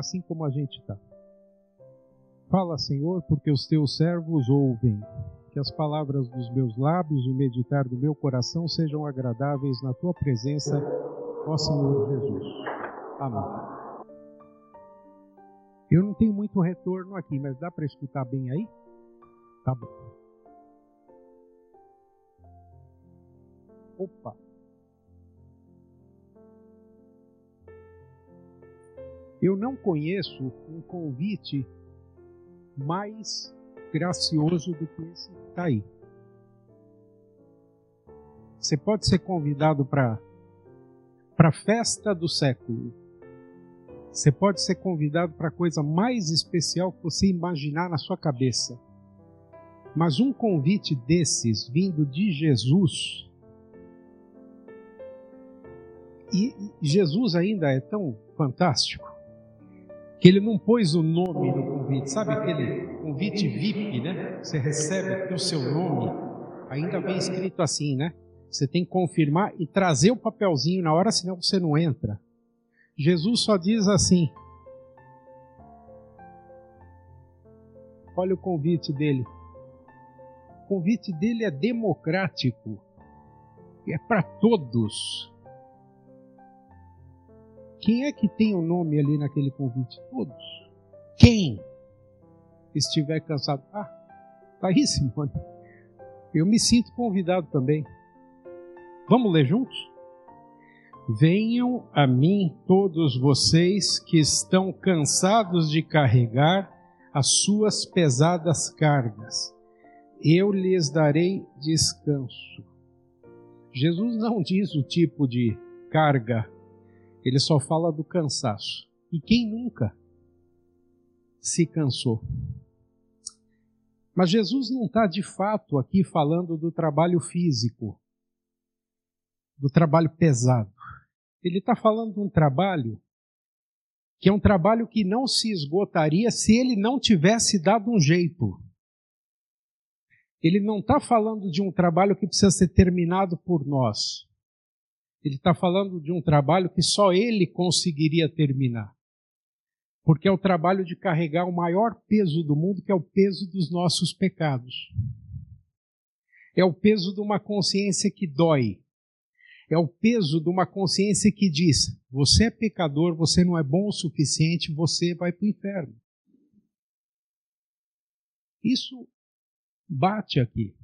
Assim como a gente está. Fala, Senhor, porque os teus servos ouvem. Que as palavras dos meus lábios e o meditar do meu coração sejam agradáveis na tua presença, ó Senhor Jesus. Amém. Eu não tenho muito retorno aqui, mas dá para escutar bem aí? Tá bom. Opa. Eu não conheço um convite mais gracioso do que esse que está aí. Você pode ser convidado para a festa do século. Você pode ser convidado para a coisa mais especial que você imaginar na sua cabeça. Mas um convite desses, vindo de Jesus, e Jesus ainda é tão fantástico que ele não pôs o nome no convite, sabe aquele convite VIP, né? Você recebe o seu nome, ainda vem escrito assim, né? Você tem que confirmar e trazer o papelzinho na hora, senão você não entra. Jesus só diz assim: Olha o convite dele. O convite dele é democrático, é para todos. Quem é que tem o nome ali naquele convite? Todos. Quem estiver cansado. Ah, tá aí, Simone. Eu me sinto convidado também. Vamos ler juntos? Venham a mim todos vocês que estão cansados de carregar as suas pesadas cargas. Eu lhes darei descanso. Jesus não diz o tipo de carga, ele só fala do cansaço. E quem nunca se cansou? Mas Jesus não está de fato aqui falando do trabalho físico, do trabalho pesado. Ele está falando de um trabalho que é um trabalho que não se esgotaria se ele não tivesse dado um jeito. Ele não está falando de um trabalho que precisa ser terminado por nós. Ele está falando de um trabalho que só ele conseguiria terminar. Porque é o trabalho de carregar o maior peso do mundo, que é o peso dos nossos pecados. É o peso de uma consciência que dói, é o peso de uma consciência que diz: você é pecador, você não é bom o suficiente, você vai para o inferno. Isso bate aqui.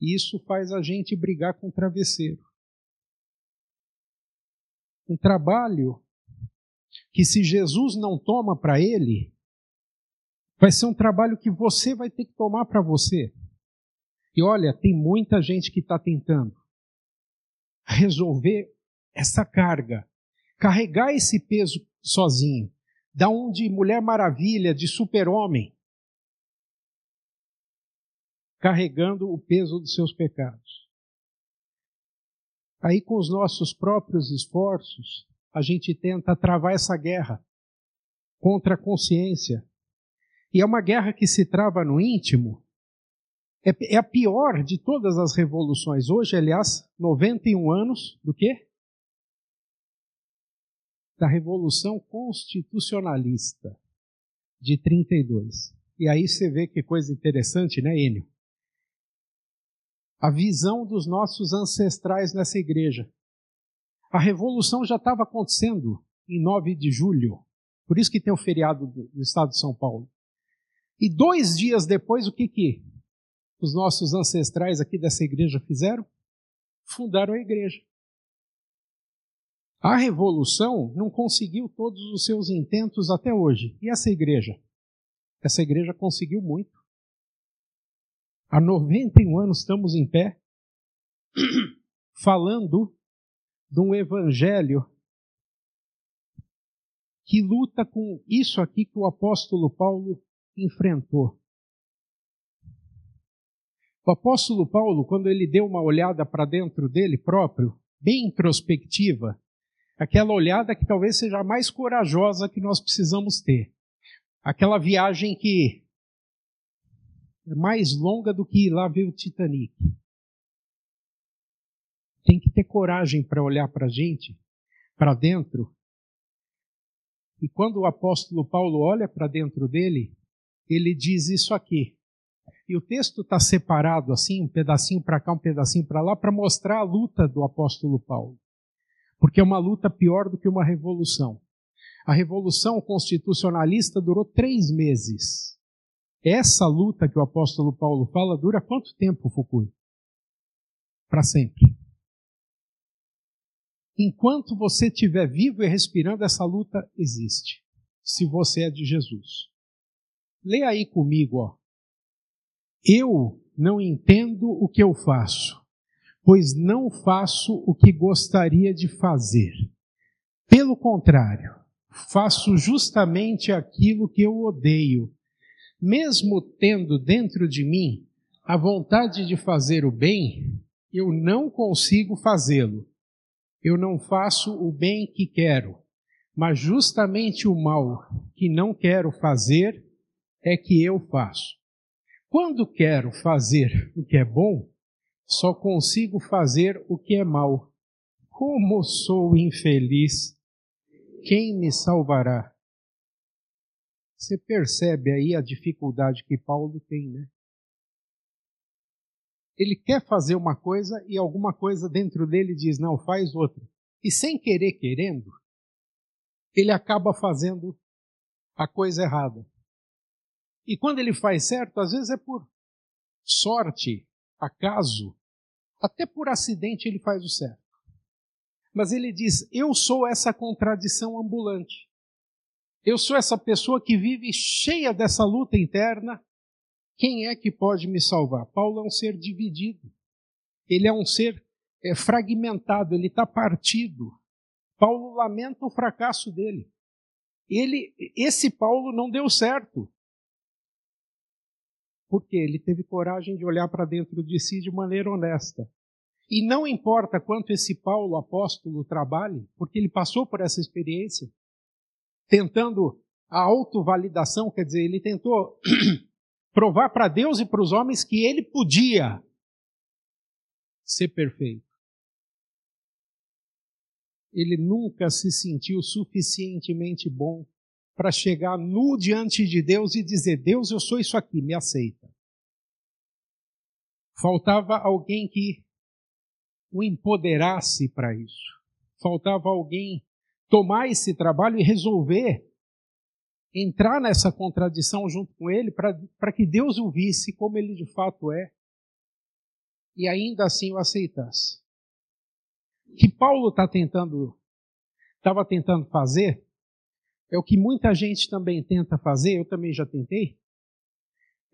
Isso faz a gente brigar com o travesseiro. Um trabalho que, se Jesus não toma para ele, vai ser um trabalho que você vai ter que tomar para você. E olha, tem muita gente que está tentando resolver essa carga, carregar esse peso sozinho, da um de Mulher Maravilha, de super-homem, carregando o peso dos seus pecados. Aí, com os nossos próprios esforços, a gente tenta travar essa guerra contra a consciência. E é uma guerra que se trava no íntimo, é, é a pior de todas as revoluções. Hoje, aliás, 91 anos do quê? Da Revolução Constitucionalista de 32. E aí você vê que coisa interessante, né, Enio? A visão dos nossos ancestrais nessa igreja. A revolução já estava acontecendo em 9 de julho. Por isso que tem o feriado do estado de São Paulo. E dois dias depois, o que que os nossos ancestrais aqui dessa igreja fizeram? Fundaram a igreja. A revolução não conseguiu todos os seus intentos até hoje. E essa igreja? Essa igreja conseguiu muito. Há 91 anos estamos em pé, falando de um evangelho que luta com isso aqui que o apóstolo Paulo enfrentou. O apóstolo Paulo, quando ele deu uma olhada para dentro dele próprio, bem introspectiva, aquela olhada que talvez seja a mais corajosa que nós precisamos ter. Aquela viagem que é mais longa do que ir lá ver o Titanic. Tem que ter coragem para olhar para a gente, para dentro. E quando o apóstolo Paulo olha para dentro dele, ele diz isso aqui. E o texto está separado assim, um pedacinho para cá, um pedacinho para lá, para mostrar a luta do apóstolo Paulo. Porque é uma luta pior do que uma revolução. A revolução constitucionalista durou três meses. Essa luta que o apóstolo Paulo fala dura quanto tempo, Fukui? Para sempre. Enquanto você estiver vivo e respirando, essa luta existe. Se você é de Jesus. Leia aí comigo, ó. Eu não entendo o que eu faço, pois não faço o que gostaria de fazer. Pelo contrário, faço justamente aquilo que eu odeio. Mesmo tendo dentro de mim a vontade de fazer o bem, eu não consigo fazê-lo. Eu não faço o bem que quero, mas justamente o mal que não quero fazer é que eu faço. Quando quero fazer o que é bom, só consigo fazer o que é mal. Como sou infeliz! Quem me salvará? Você percebe aí a dificuldade que Paulo tem, né? Ele quer fazer uma coisa e alguma coisa dentro dele diz: não, faz outra. E sem querer, querendo, ele acaba fazendo a coisa errada. E quando ele faz certo, às vezes é por sorte, acaso, até por acidente ele faz o certo. Mas ele diz: Eu sou essa contradição ambulante. Eu sou essa pessoa que vive cheia dessa luta interna. Quem é que pode me salvar? Paulo é um ser dividido. Ele é um ser é, fragmentado, ele está partido. Paulo lamenta o fracasso dele. Ele, esse Paulo não deu certo. Porque ele teve coragem de olhar para dentro de si de maneira honesta. E não importa quanto esse Paulo apóstolo trabalhe, porque ele passou por essa experiência, tentando a autovalidação, quer dizer, ele tentou provar para Deus e para os homens que ele podia ser perfeito. Ele nunca se sentiu suficientemente bom para chegar nu diante de Deus e dizer: Deus, eu sou isso aqui, me aceita. Faltava alguém que o empoderasse para isso. Faltava alguém tomar esse trabalho e resolver entrar nessa contradição junto com ele para que Deus o visse como ele de fato é e ainda assim o aceitasse. Que Paulo está tentando, estava tentando fazer é o que muita gente também tenta fazer, eu também já tentei.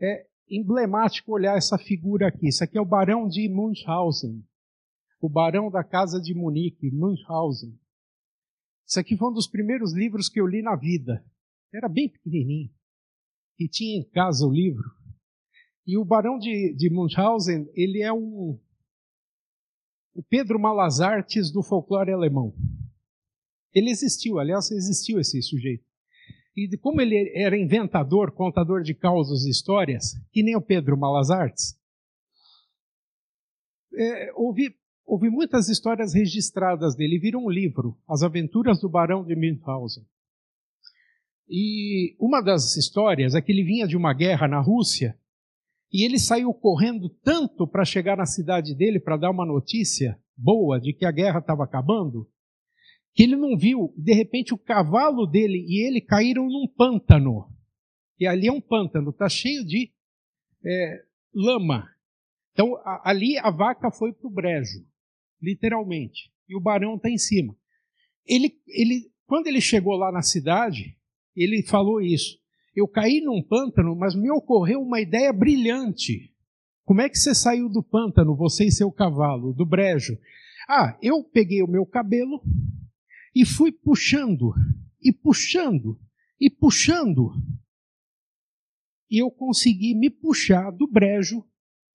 É emblemático olhar essa figura aqui. Isso aqui é o Barão de Munchausen, o Barão da Casa de Munique, Munchausen. Isso aqui foi um dos primeiros livros que eu li na vida. Era bem pequenininho. E tinha em casa o livro. E o Barão de, de Munchausen, ele é um, o Pedro Malazartes do folclore alemão. Ele existiu, aliás, existiu esse sujeito. E como ele era inventador, contador de causas e histórias, que nem o Pedro Malazartes, é, houve, houve muitas histórias registradas dele. Virou um livro, As Aventuras do Barão de Münchhausen. E uma das histórias é que ele vinha de uma guerra na Rússia e ele saiu correndo tanto para chegar na cidade dele para dar uma notícia boa de que a guerra estava acabando, que ele não viu, de repente o cavalo dele e ele caíram num pântano. E ali é um pântano, está cheio de é, lama. Então a, ali a vaca foi para o brejo, literalmente, e o barão está em cima. Ele, ele, quando ele chegou lá na cidade, ele falou isso. Eu caí num pântano, mas me ocorreu uma ideia brilhante. Como é que você saiu do pântano, você e seu cavalo, do brejo? Ah, eu peguei o meu cabelo, e fui puxando, e puxando, e puxando. E eu consegui me puxar do brejo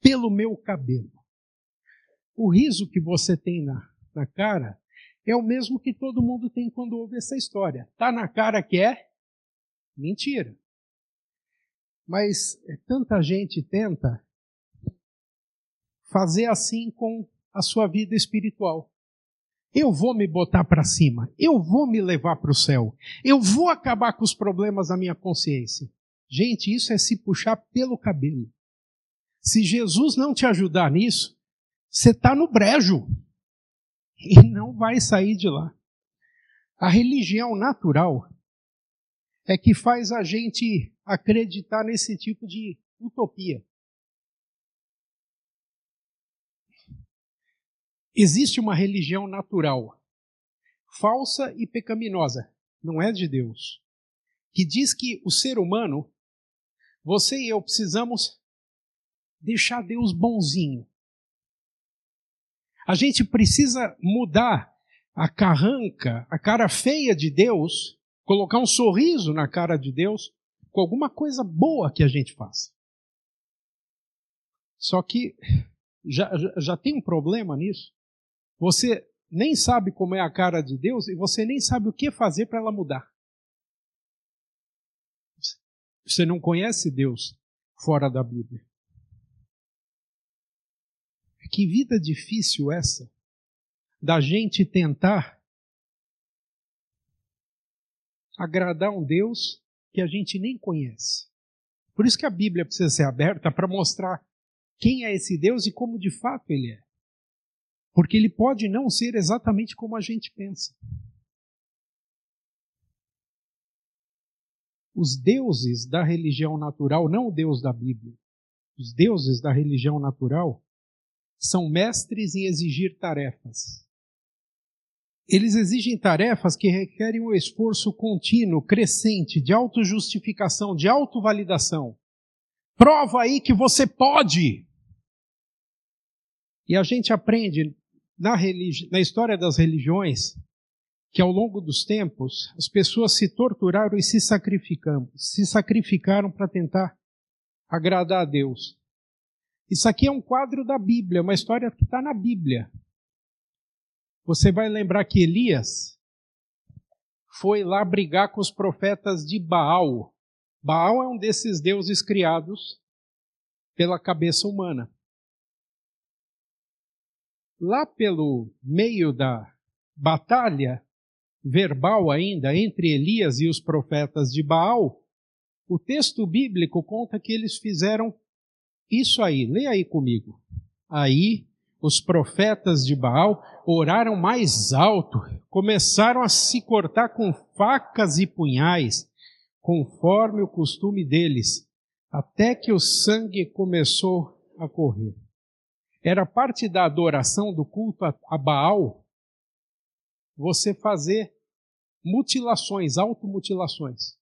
pelo meu cabelo. O riso que você tem na, na cara é o mesmo que todo mundo tem quando ouve essa história. Tá na cara que é mentira. Mas é, tanta gente tenta fazer assim com a sua vida espiritual. Eu vou me botar para cima, eu vou me levar para o céu, eu vou acabar com os problemas da minha consciência. Gente, isso é se puxar pelo cabelo. Se Jesus não te ajudar nisso, você está no brejo e não vai sair de lá. A religião natural é que faz a gente acreditar nesse tipo de utopia. Existe uma religião natural, falsa e pecaminosa, não é de Deus, que diz que o ser humano, você e eu precisamos deixar Deus bonzinho. A gente precisa mudar a carranca, a cara feia de Deus, colocar um sorriso na cara de Deus com alguma coisa boa que a gente faça. Só que já, já, tem um problema nisso. Você nem sabe como é a cara de Deus e você nem sabe o que fazer para ela mudar. Você não conhece Deus fora da Bíblia. Que vida difícil essa da gente tentar agradar um Deus que a gente nem conhece. Por isso que a Bíblia precisa ser aberta para mostrar quem é esse Deus e como de fato ele é. Porque ele pode não ser exatamente como a gente pensa. Os deuses da religião natural, não o Deus da Bíblia, os deuses da religião natural são mestres em exigir tarefas. Eles exigem tarefas que requerem um esforço contínuo, crescente, de autojustificação, de autovalidação. Prova aí que você pode! E a gente aprende na, na história das religiões que ao longo dos tempos as pessoas se torturaram e se sacrificaram, se sacrificaram para tentar agradar a Deus. Isso aqui é um quadro da Bíblia, uma história que está na Bíblia. Você vai lembrar que Elias foi lá brigar com os profetas de Baal. Baal é um desses deuses criados pela cabeça humana lá pelo meio da batalha verbal ainda entre Elias e os profetas de Baal, o texto bíblico conta que eles fizeram isso aí. Leia aí comigo. Aí os profetas de Baal oraram mais alto, começaram a se cortar com facas e punhais, conforme o costume deles, até que o sangue começou a correr. Era parte da adoração do culto a Baal você fazer mutilações, automutilações.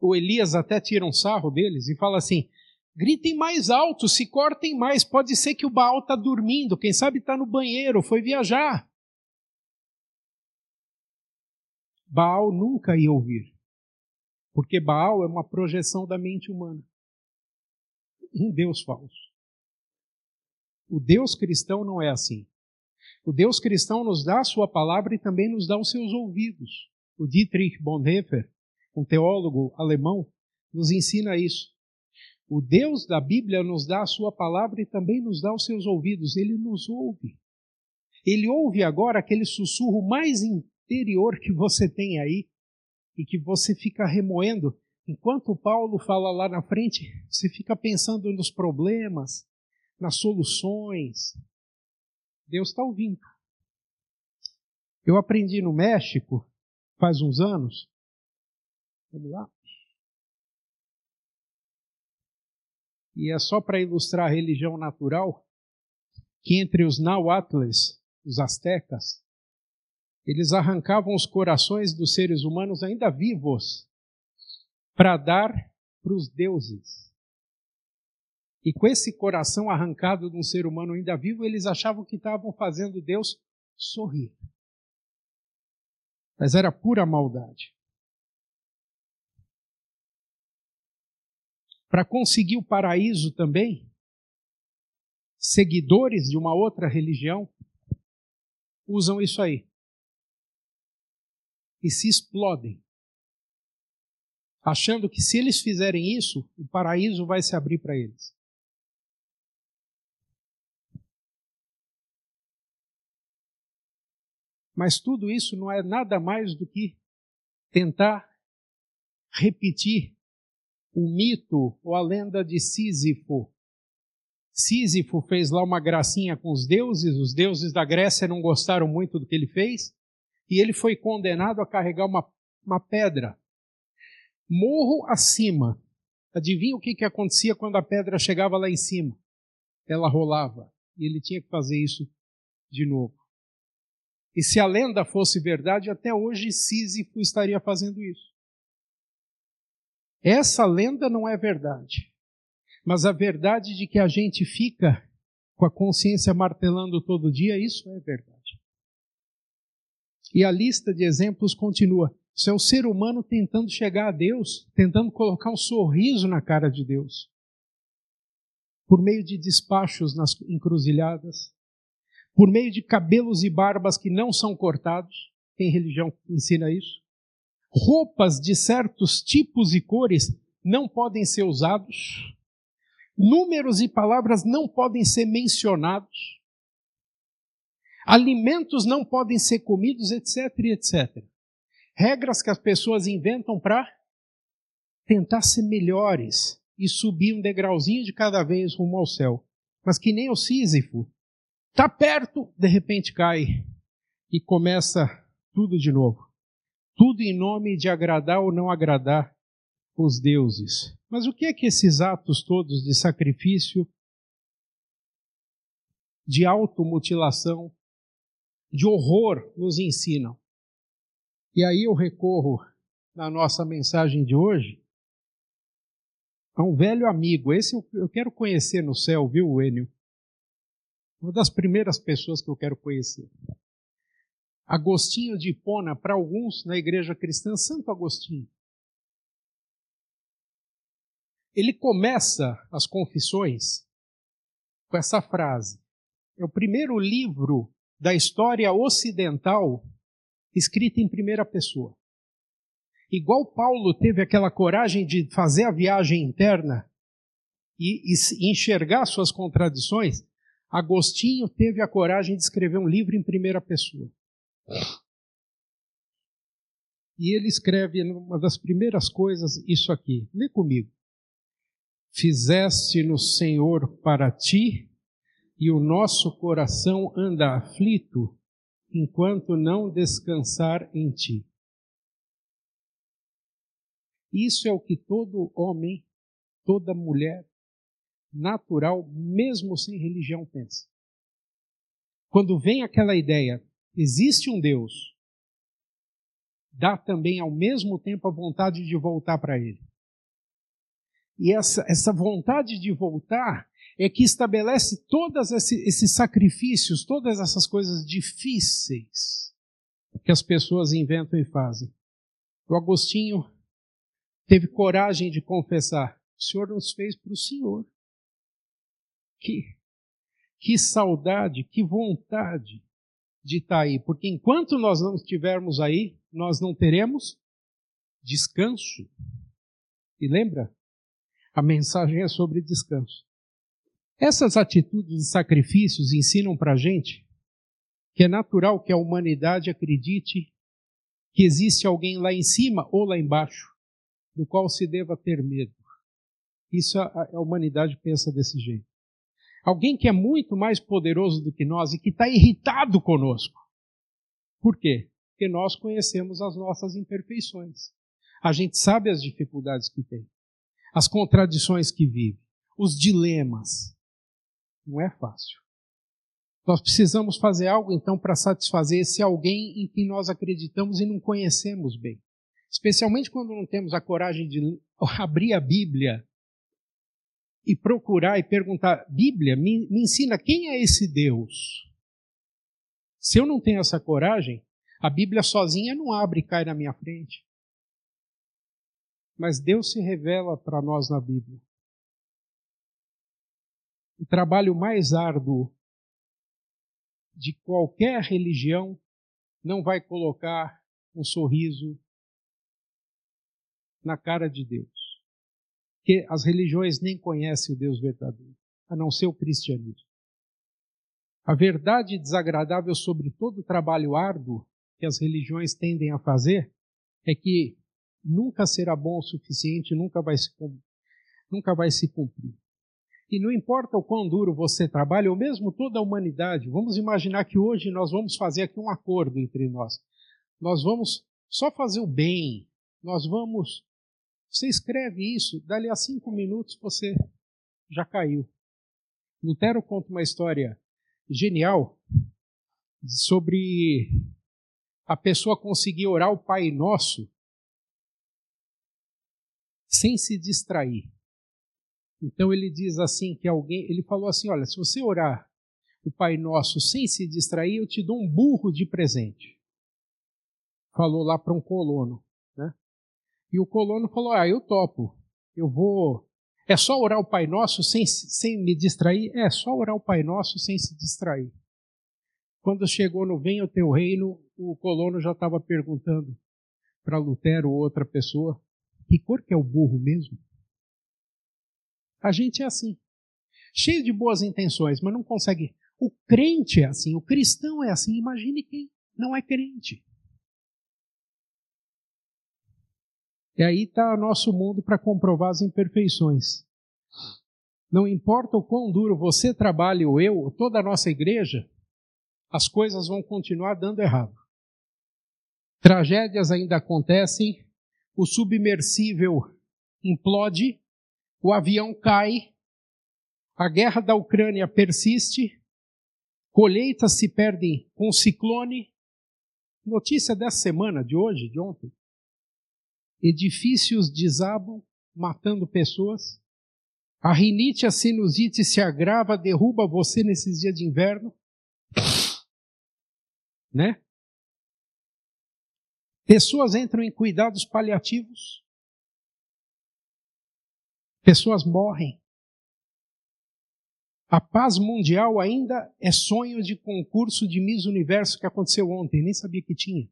O Elias até tira um sarro deles e fala assim: gritem mais alto, se cortem mais. Pode ser que o Baal está dormindo, quem sabe está no banheiro, foi viajar. Baal nunca ia ouvir, porque Baal é uma projeção da mente humana. Um Deus falso. O Deus cristão não é assim. O Deus cristão nos dá a sua palavra e também nos dá os seus ouvidos. O Dietrich Bonhoeffer, um teólogo alemão, nos ensina isso. O Deus da Bíblia nos dá a sua palavra e também nos dá os seus ouvidos. Ele nos ouve. Ele ouve agora aquele sussurro mais interior que você tem aí e que você fica remoendo. Enquanto Paulo fala lá na frente, você fica pensando nos problemas, nas soluções. Deus está ouvindo. Eu aprendi no México, faz uns anos. Vamos lá. E é só para ilustrar a religião natural que entre os Nahuatles, os astecas, eles arrancavam os corações dos seres humanos ainda vivos para dar para os deuses. E com esse coração arrancado de um ser humano ainda vivo, eles achavam que estavam fazendo Deus sorrir. Mas era pura maldade. Para conseguir o paraíso também, seguidores de uma outra religião usam isso aí. E se explodem. Achando que se eles fizerem isso, o paraíso vai se abrir para eles. Mas tudo isso não é nada mais do que tentar repetir o mito ou a lenda de Sísifo. Sísifo fez lá uma gracinha com os deuses, os deuses da Grécia não gostaram muito do que ele fez, e ele foi condenado a carregar uma, uma pedra. Morro acima. Adivinha o que, que acontecia quando a pedra chegava lá em cima? Ela rolava. E ele tinha que fazer isso de novo. E se a lenda fosse verdade, até hoje Sísifo estaria fazendo isso. Essa lenda não é verdade. Mas a verdade de que a gente fica com a consciência martelando todo dia, isso é verdade. E a lista de exemplos continua. Isso é o ser humano tentando chegar a Deus, tentando colocar um sorriso na cara de Deus. Por meio de despachos nas encruzilhadas, por meio de cabelos e barbas que não são cortados, tem religião que ensina isso. Roupas de certos tipos e cores não podem ser usados. Números e palavras não podem ser mencionados. Alimentos não podem ser comidos, etc, etc. Regras que as pessoas inventam para tentar ser melhores e subir um degrauzinho de cada vez rumo ao céu. Mas que nem o Sísifo, Está perto, de repente cai e começa tudo de novo. Tudo em nome de agradar ou não agradar os deuses. Mas o que é que esses atos todos de sacrifício, de automutilação, de horror nos ensinam? E aí eu recorro na nossa mensagem de hoje a um velho amigo. Esse eu quero conhecer no céu, viu, Enio? Uma das primeiras pessoas que eu quero conhecer. Agostinho de Hipona, para alguns na igreja cristã, Santo Agostinho. Ele começa as confissões com essa frase. É o primeiro livro da história ocidental escrito em primeira pessoa. Igual Paulo teve aquela coragem de fazer a viagem interna e, e enxergar suas contradições, Agostinho teve a coragem de escrever um livro em primeira pessoa. E ele escreve uma das primeiras coisas isso aqui. Lê comigo. Fizeste no Senhor para ti, e o nosso coração anda aflito, enquanto não descansar em ti. Isso é o que todo homem, toda mulher, natural, mesmo sem religião, pensa. Quando vem aquela ideia, existe um Deus, dá também ao mesmo tempo a vontade de voltar para Ele. E essa, essa vontade de voltar é que estabelece todos esses sacrifícios, todas essas coisas difíceis que as pessoas inventam e fazem. O Agostinho teve coragem de confessar: o Senhor nos fez para o Senhor. Que, que saudade, que vontade de estar tá aí, porque enquanto nós não estivermos aí, nós não teremos descanso. E lembra? A mensagem é sobre descanso. Essas atitudes de sacrifícios ensinam para a gente que é natural que a humanidade acredite que existe alguém lá em cima ou lá embaixo, do qual se deva ter medo. Isso a, a humanidade pensa desse jeito. Alguém que é muito mais poderoso do que nós e que está irritado conosco. Por quê? Porque nós conhecemos as nossas imperfeições. A gente sabe as dificuldades que tem, as contradições que vive, os dilemas. Não é fácil. Nós precisamos fazer algo então para satisfazer esse alguém em quem nós acreditamos e não conhecemos bem. Especialmente quando não temos a coragem de abrir a Bíblia e procurar e perguntar: Bíblia, me, me ensina quem é esse Deus? Se eu não tenho essa coragem, a Bíblia sozinha não abre e cai na minha frente. Mas Deus se revela para nós na Bíblia. O trabalho mais árduo de qualquer religião não vai colocar um sorriso na cara de Deus que as religiões nem conhecem o Deus verdadeiro, a não ser o cristianismo. A verdade desagradável sobre todo o trabalho árduo que as religiões tendem a fazer é que nunca será bom o suficiente, nunca vai se, nunca vai se cumprir. E não importa o quão duro você trabalha, ou mesmo toda a humanidade, vamos imaginar que hoje nós vamos fazer aqui um acordo entre nós. Nós vamos só fazer o bem, nós vamos. Você escreve isso, dali a cinco minutos você já caiu. Lutero conta uma história genial sobre a pessoa conseguir orar o Pai Nosso sem se distrair. Então ele diz assim que alguém, ele falou assim, olha, se você orar o Pai Nosso sem se distrair, eu te dou um burro de presente. Falou lá para um colono? E o colono falou: "Ah, eu topo. Eu vou é só orar o Pai Nosso sem, sem me distrair? É só orar o Pai Nosso sem se distrair. Quando chegou no Venha o Teu Reino, o colono já estava perguntando para Lutero ou outra pessoa: que cor que é o burro mesmo? A gente é assim. Cheio de boas intenções, mas não consegue. O crente é assim, o cristão é assim. Imagine quem não é crente. E aí está nosso mundo para comprovar as imperfeições. Não importa o quão duro você trabalhe ou eu, ou toda a nossa igreja, as coisas vão continuar dando errado. Tragédias ainda acontecem, o submersível implode, o avião cai, a guerra da Ucrânia persiste, colheitas se perdem com ciclone. Notícia dessa semana, de hoje, de ontem. Edifícios desabam, matando pessoas. A rinite, a sinusite se agrava, derruba você nesses dias de inverno. Né? Pessoas entram em cuidados paliativos. Pessoas morrem. A paz mundial ainda é sonho de concurso de Miss Universo que aconteceu ontem, nem sabia que tinha.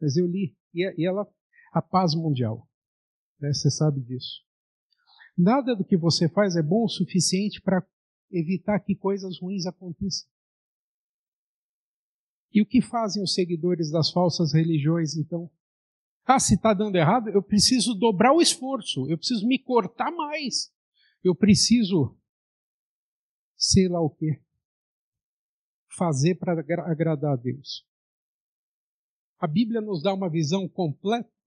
Mas eu li. E ela, a paz mundial. Né? Você sabe disso. Nada do que você faz é bom o suficiente para evitar que coisas ruins aconteçam. E o que fazem os seguidores das falsas religiões, então? Ah, se está dando errado, eu preciso dobrar o esforço, eu preciso me cortar mais, eu preciso, sei lá o quê, fazer para agradar a Deus. A Bíblia nos dá uma visão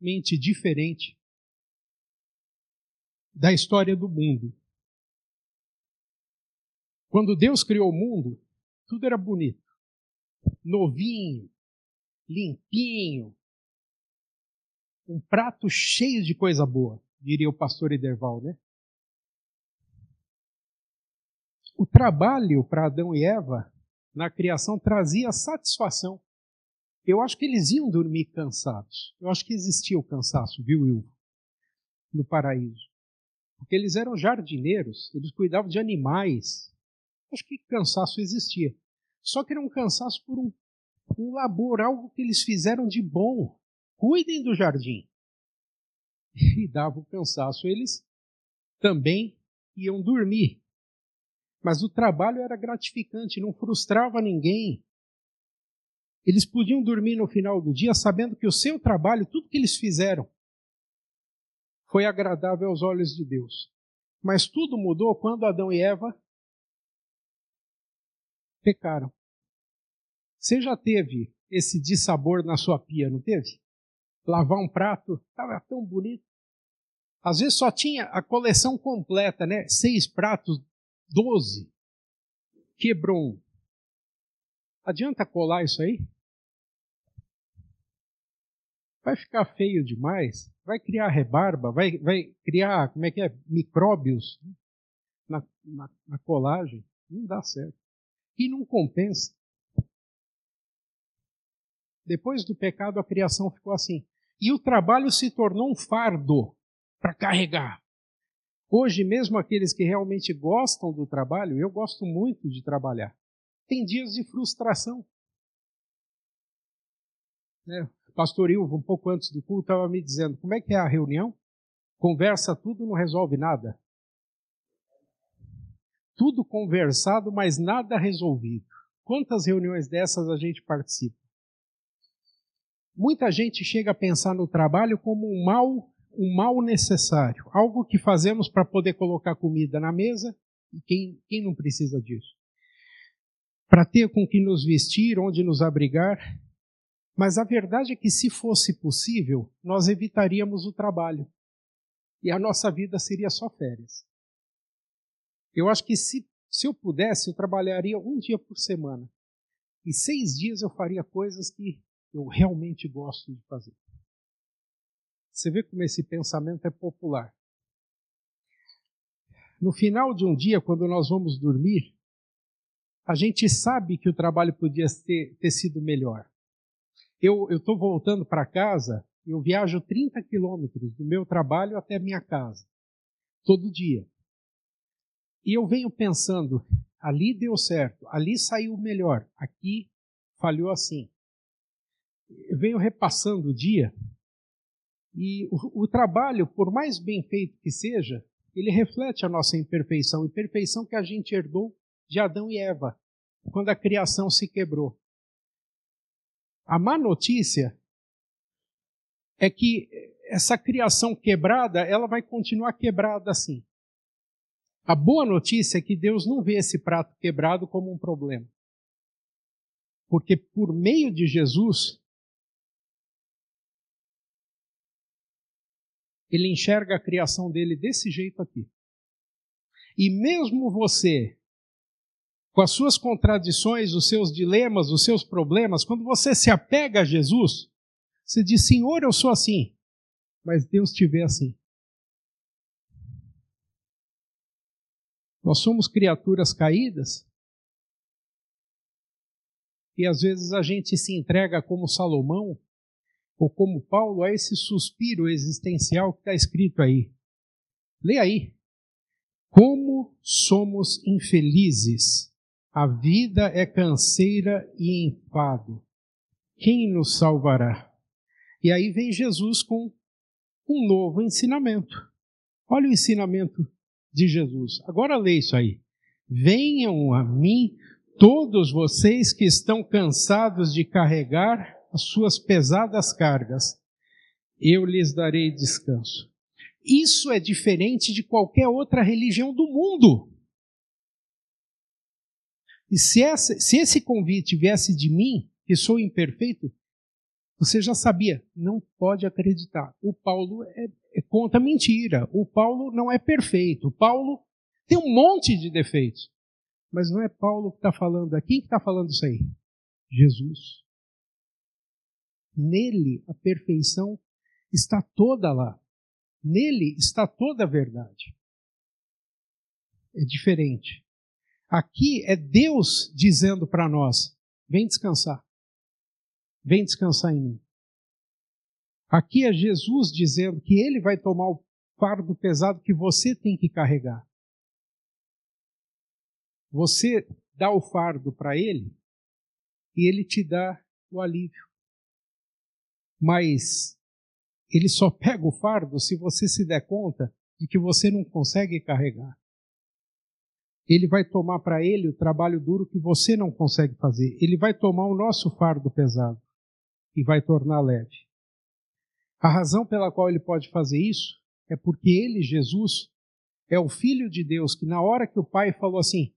completamente diferente da história do mundo. Quando Deus criou o mundo, tudo era bonito, novinho, limpinho, um prato cheio de coisa boa, diria o pastor Ederval, né? O trabalho para Adão e Eva na criação trazia satisfação. Eu acho que eles iam dormir cansados. Eu acho que existia o cansaço, viu, Ilvo? No paraíso. Porque eles eram jardineiros, eles cuidavam de animais. Acho que cansaço existia. Só que era um cansaço por um, um labor, algo que eles fizeram de bom cuidem do jardim. E dava o cansaço, eles também iam dormir. Mas o trabalho era gratificante, não frustrava ninguém. Eles podiam dormir no final do dia sabendo que o seu trabalho, tudo que eles fizeram, foi agradável aos olhos de Deus. Mas tudo mudou quando Adão e Eva pecaram. Você já teve esse dissabor na sua pia, não teve? lavar um prato, estava tão bonito. Às vezes só tinha a coleção completa, né? Seis pratos, doze. Quebrou um. Adianta colar isso aí? Vai ficar feio demais? Vai criar rebarba? Vai, vai criar, como é que é? Micróbios na, na, na colagem? Não dá certo. E não compensa. Depois do pecado, a criação ficou assim. E o trabalho se tornou um fardo para carregar. Hoje, mesmo aqueles que realmente gostam do trabalho, eu gosto muito de trabalhar, tem dias de frustração. Né? Pastor Ilvo, um pouco antes do culto, estava me dizendo: como é que é a reunião? Conversa tudo, não resolve nada. Tudo conversado, mas nada resolvido. Quantas reuniões dessas a gente participa? muita gente chega a pensar no trabalho como um mal, um mal necessário, algo que fazemos para poder colocar comida na mesa, e quem, quem não precisa disso? Para ter com que nos vestir, onde nos abrigar. Mas a verdade é que, se fosse possível, nós evitaríamos o trabalho. E a nossa vida seria só férias. Eu acho que se, se eu pudesse, eu trabalharia um dia por semana. E seis dias eu faria coisas que eu realmente gosto de fazer. Você vê como esse pensamento é popular. No final de um dia, quando nós vamos dormir, a gente sabe que o trabalho podia ter, ter sido melhor. Eu estou voltando para casa, eu viajo 30 quilômetros do meu trabalho até minha casa, todo dia. E eu venho pensando, ali deu certo, ali saiu melhor, aqui falhou assim eu venho repassando o dia e o, o, trabalho, por mais bem feito que seja, ele reflete a nossa imperfeição, imperfeição que a gente herdou de Adão e Eva, quando a criação se quebrou. A má notícia é que essa criação quebrada, ela vai continuar quebrada assim. A boa notícia é que Deus não vê esse prato quebrado como um problema. Porque por meio de Jesus, ele enxerga a criação dele desse jeito aqui. E mesmo você, com as suas contradições, os seus dilemas, os seus problemas, quando você se apega a Jesus, você diz: Senhor, eu sou assim, mas Deus te vê assim. Nós somos criaturas caídas e às vezes a gente se entrega como Salomão ou como Paulo, a esse suspiro existencial que está escrito aí. Lê aí. Como somos infelizes. A vida é canseira e enfado. Quem nos salvará? E aí vem Jesus com um novo ensinamento. Olha o ensinamento de Jesus. Agora lê isso aí. Venham a mim todos vocês que estão cansados de carregar as suas pesadas cargas, eu lhes darei descanso. Isso é diferente de qualquer outra religião do mundo. E se, essa, se esse convite viesse de mim, que sou imperfeito, você já sabia, não pode acreditar. O Paulo é, é, conta mentira. O Paulo não é perfeito. O Paulo tem um monte de defeitos. Mas não é Paulo que está falando. Quem que está falando isso aí? Jesus. Nele a perfeição está toda lá. Nele está toda a verdade. É diferente. Aqui é Deus dizendo para nós: vem descansar. Vem descansar em mim. Aqui é Jesus dizendo que ele vai tomar o fardo pesado que você tem que carregar. Você dá o fardo para ele e ele te dá o alívio mas ele só pega o fardo se você se der conta de que você não consegue carregar. Ele vai tomar para ele o trabalho duro que você não consegue fazer. Ele vai tomar o nosso fardo pesado e vai tornar leve. A razão pela qual ele pode fazer isso é porque ele, Jesus, é o Filho de Deus que, na hora que o Pai falou assim: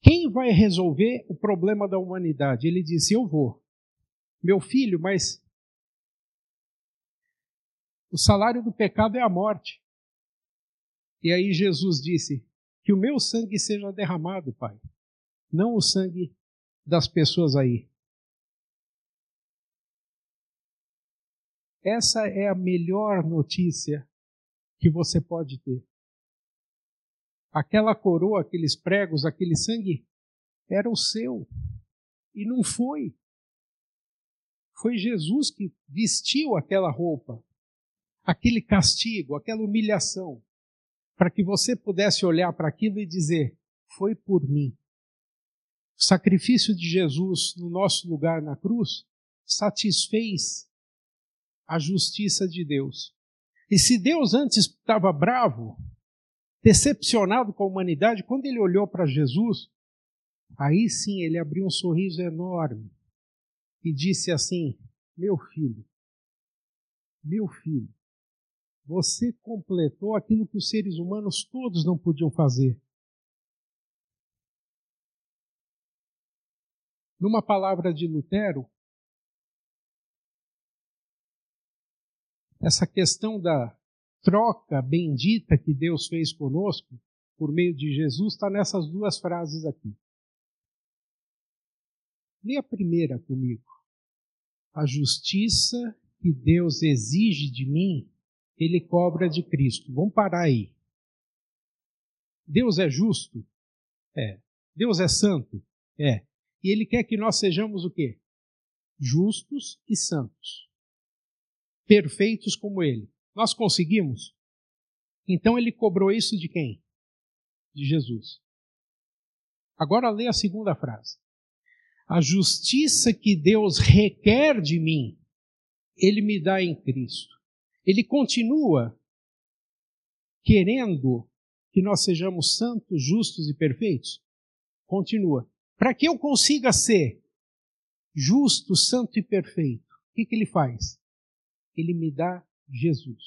quem vai resolver o problema da humanidade? Ele disse: Eu vou. Meu filho, mas o salário do pecado é a morte. E aí Jesus disse: Que o meu sangue seja derramado, Pai, não o sangue das pessoas aí. Essa é a melhor notícia que você pode ter. Aquela coroa, aqueles pregos, aquele sangue, era o seu. E não foi. Foi Jesus que vestiu aquela roupa aquele castigo, aquela humilhação, para que você pudesse olhar para aquilo e dizer: foi por mim. O sacrifício de Jesus no nosso lugar na cruz satisfez a justiça de Deus. E se Deus antes estava bravo, decepcionado com a humanidade, quando ele olhou para Jesus, aí sim ele abriu um sorriso enorme e disse assim: Meu filho, meu filho, você completou aquilo que os seres humanos todos não podiam fazer. Numa palavra de Lutero, essa questão da troca bendita que Deus fez conosco por meio de Jesus está nessas duas frases aqui. Lê a primeira comigo. A justiça que Deus exige de mim, ele cobra de Cristo. Vamos parar aí. Deus é justo? É. Deus é santo? É. E ele quer que nós sejamos o quê? Justos e santos. Perfeitos como ele. Nós conseguimos? Então ele cobrou isso de quem? De Jesus. Agora lê a segunda frase. A justiça que Deus requer de mim, ele me dá em Cristo. Ele continua querendo que nós sejamos santos, justos e perfeitos? Continua. Para que eu consiga ser justo, santo e perfeito, o que, que ele faz? Ele me dá Jesus.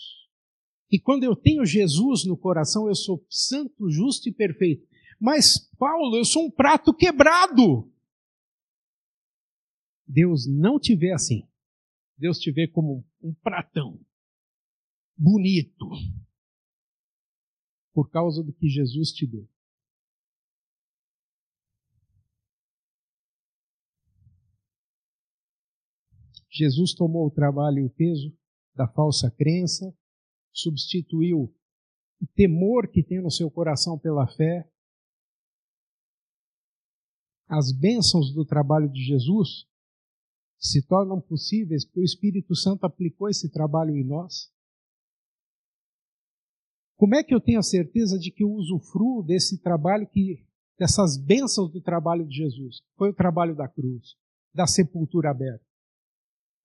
E quando eu tenho Jesus no coração, eu sou santo, justo e perfeito. Mas, Paulo, eu sou um prato quebrado. Deus não te vê assim. Deus te vê como um pratão bonito por causa do que Jesus te deu. Jesus tomou o trabalho e o peso da falsa crença, substituiu o temor que tem no seu coração pela fé. As bênçãos do trabalho de Jesus se tornam possíveis porque o Espírito Santo aplicou esse trabalho em nós. Como é que eu tenho a certeza de que eu usufruo desse trabalho que dessas bênçãos do trabalho de Jesus? Foi o trabalho da cruz, da sepultura aberta.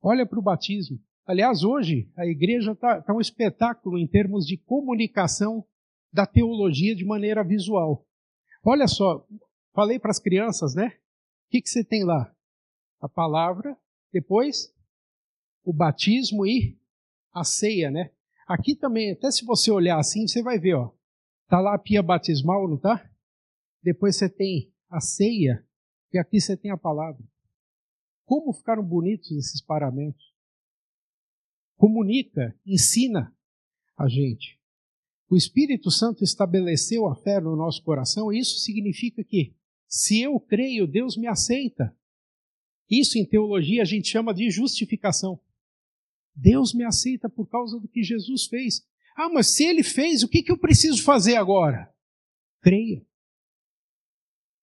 Olha para o batismo. Aliás, hoje a igreja está tá um espetáculo em termos de comunicação da teologia de maneira visual. Olha só, falei para as crianças, né? O que, que você tem lá? A palavra, depois o batismo e a ceia, né? Aqui também, até se você olhar assim, você vai ver, ó. Tá lá a pia batismal, não tá? Depois você tem a ceia e aqui você tem a palavra. Como ficaram bonitos esses paramentos. Comunica, ensina a gente. O Espírito Santo estabeleceu a fé no nosso coração, e isso significa que, se eu creio, Deus me aceita. Isso em teologia a gente chama de justificação. Deus me aceita por causa do que Jesus fez. Ah, mas se ele fez, o que, que eu preciso fazer agora? Creia.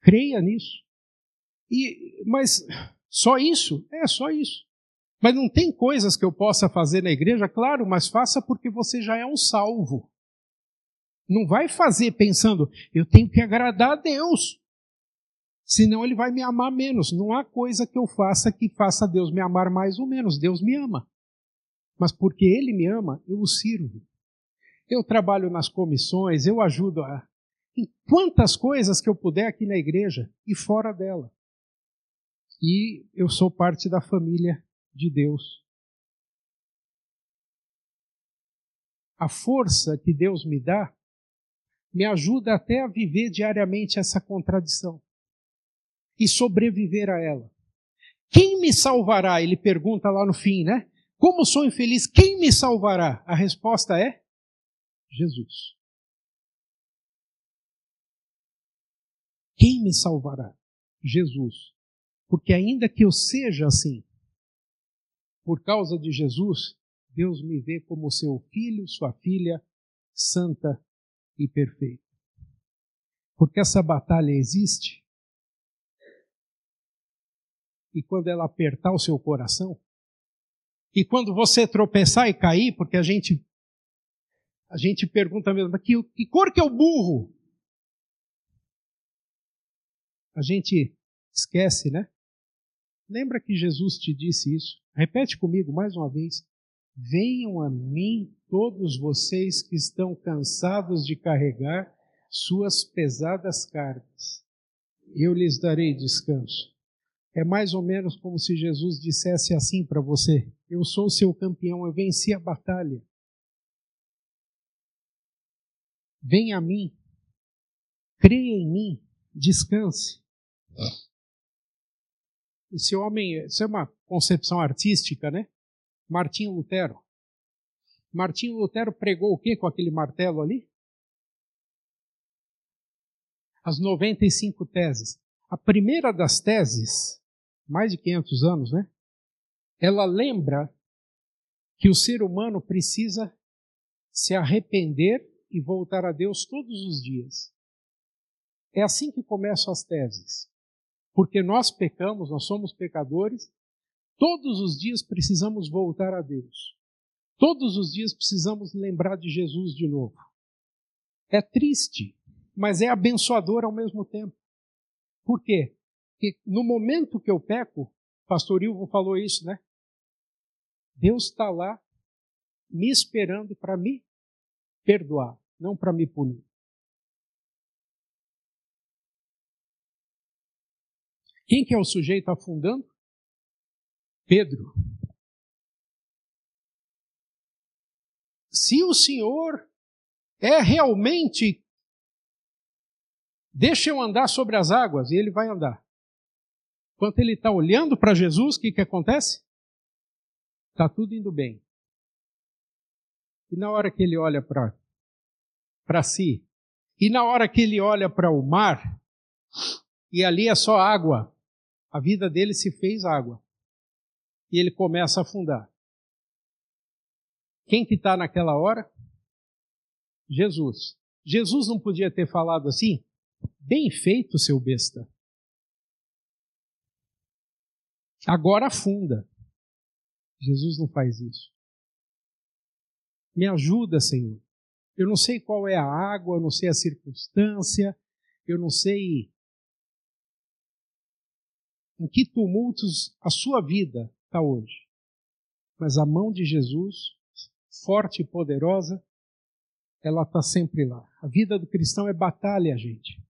Creia nisso. E, mas só isso? É, só isso. Mas não tem coisas que eu possa fazer na igreja? Claro, mas faça porque você já é um salvo. Não vai fazer pensando, eu tenho que agradar a Deus. Senão ele vai me amar menos. Não há coisa que eu faça que faça Deus me amar mais ou menos. Deus me ama. Mas porque ele me ama, eu o sirvo. Eu trabalho nas comissões, eu ajudo a, em quantas coisas que eu puder aqui na igreja e fora dela e eu sou parte da família de Deus. A força que Deus me dá me ajuda até a viver diariamente essa contradição e sobreviver a ela. Quem me salvará? Ele pergunta lá no fim, né? Como sou infeliz, quem me salvará? A resposta é Jesus. Quem me salvará? Jesus. Porque ainda que eu seja assim, por causa de Jesus, Deus me vê como seu filho, sua filha, santa e perfeita. Porque essa batalha existe. E quando ela apertar o seu coração, e quando você tropeçar e cair, porque a gente a gente pergunta mesmo, que, que cor que é o burro? A gente esquece, né? Lembra que Jesus te disse isso? Repete comigo mais uma vez. Venham a mim todos vocês que estão cansados de carregar suas pesadas cargas. Eu lhes darei descanso. É mais ou menos como se Jesus dissesse assim para você: Eu sou seu campeão, eu venci a batalha. Venha a mim, creia em mim, descanse. Esse homem, isso é uma concepção artística, né? Martinho Lutero. Martinho Lutero pregou o que com aquele martelo ali? As 95 teses. A primeira das teses mais de 500 anos, né? Ela lembra que o ser humano precisa se arrepender e voltar a Deus todos os dias. É assim que começam as teses. Porque nós pecamos, nós somos pecadores, todos os dias precisamos voltar a Deus. Todos os dias precisamos lembrar de Jesus de novo. É triste, mas é abençoador ao mesmo tempo. Por quê? Que no momento que eu peco, pastor Ilvo falou isso, né? Deus está lá me esperando para me perdoar, não para me punir. Quem que é o sujeito afundando? Pedro. Se o Senhor é realmente deixa eu andar sobre as águas, e ele vai andar. Enquanto ele está olhando para Jesus, o que, que acontece? Está tudo indo bem. E na hora que ele olha para si, e na hora que ele olha para o mar, e ali é só água, a vida dele se fez água. E ele começa a afundar. Quem que está naquela hora? Jesus. Jesus não podia ter falado assim? Bem feito, seu besta. Agora afunda. Jesus não faz isso. Me ajuda, Senhor. Eu não sei qual é a água, eu não sei a circunstância, eu não sei em que tumultos a sua vida está hoje. Mas a mão de Jesus, forte e poderosa, ela está sempre lá. A vida do cristão é batalha, gente.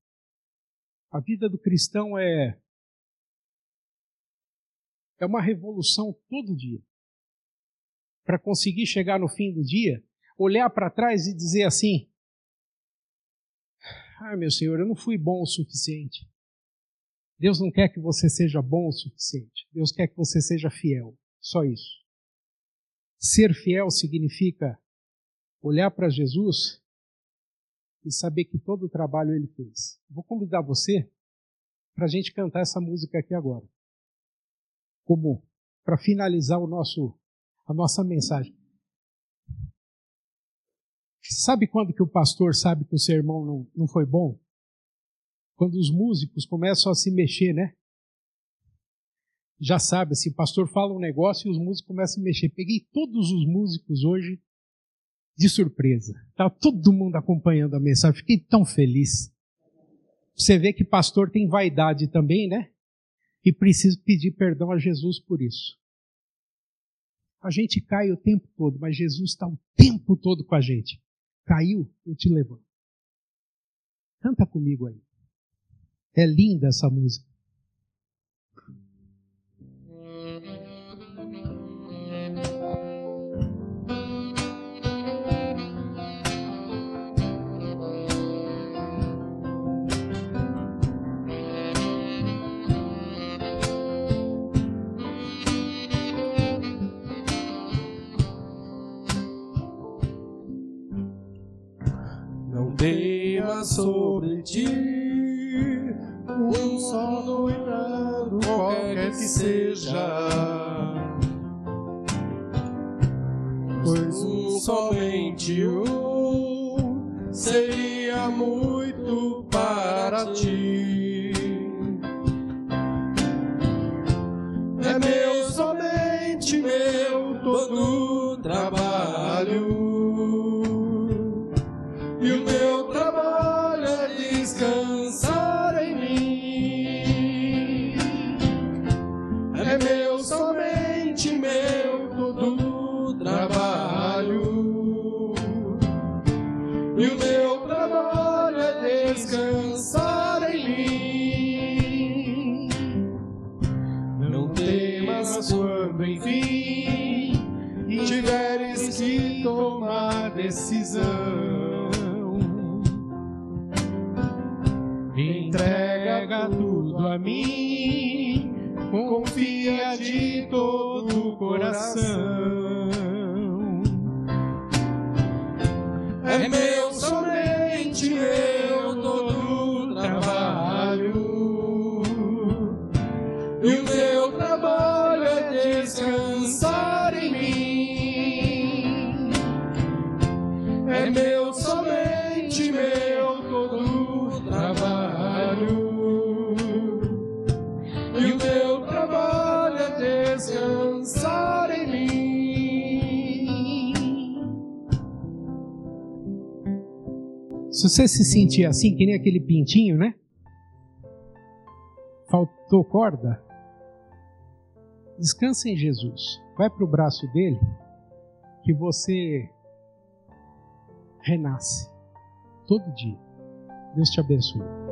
A vida do cristão é é uma revolução todo dia. Para conseguir chegar no fim do dia, olhar para trás e dizer assim: Ah, meu Senhor, eu não fui bom o suficiente. Deus não quer que você seja bom o suficiente. Deus quer que você seja fiel. Só isso. Ser fiel significa olhar para Jesus e saber que todo o trabalho ele fez. Vou convidar você para a gente cantar essa música aqui agora como para finalizar o nosso a nossa mensagem. Sabe quando que o pastor sabe que o sermão não, não foi bom? Quando os músicos começam a se mexer, né? Já sabe, assim, o pastor fala um negócio e os músicos começam a mexer. Peguei todos os músicos hoje de surpresa. Tá todo mundo acompanhando a mensagem. Fiquei tão feliz. Você vê que pastor tem vaidade também, né? E preciso pedir perdão a Jesus por isso. A gente cai o tempo todo, mas Jesus está o tempo todo com a gente. Caiu, eu te levanto. Canta comigo aí. É linda essa música. Sobre ti um só cuidado, qualquer que seja. Pois um somente um seria muito para ti. É meu, somente meu, todo trabalho. A mim, confia de todo o coração. É meu, somente Se você se sentir assim, que nem aquele pintinho, né? Faltou corda? Descansa em Jesus. Vai para o braço dele que você renasce todo dia. Deus te abençoe.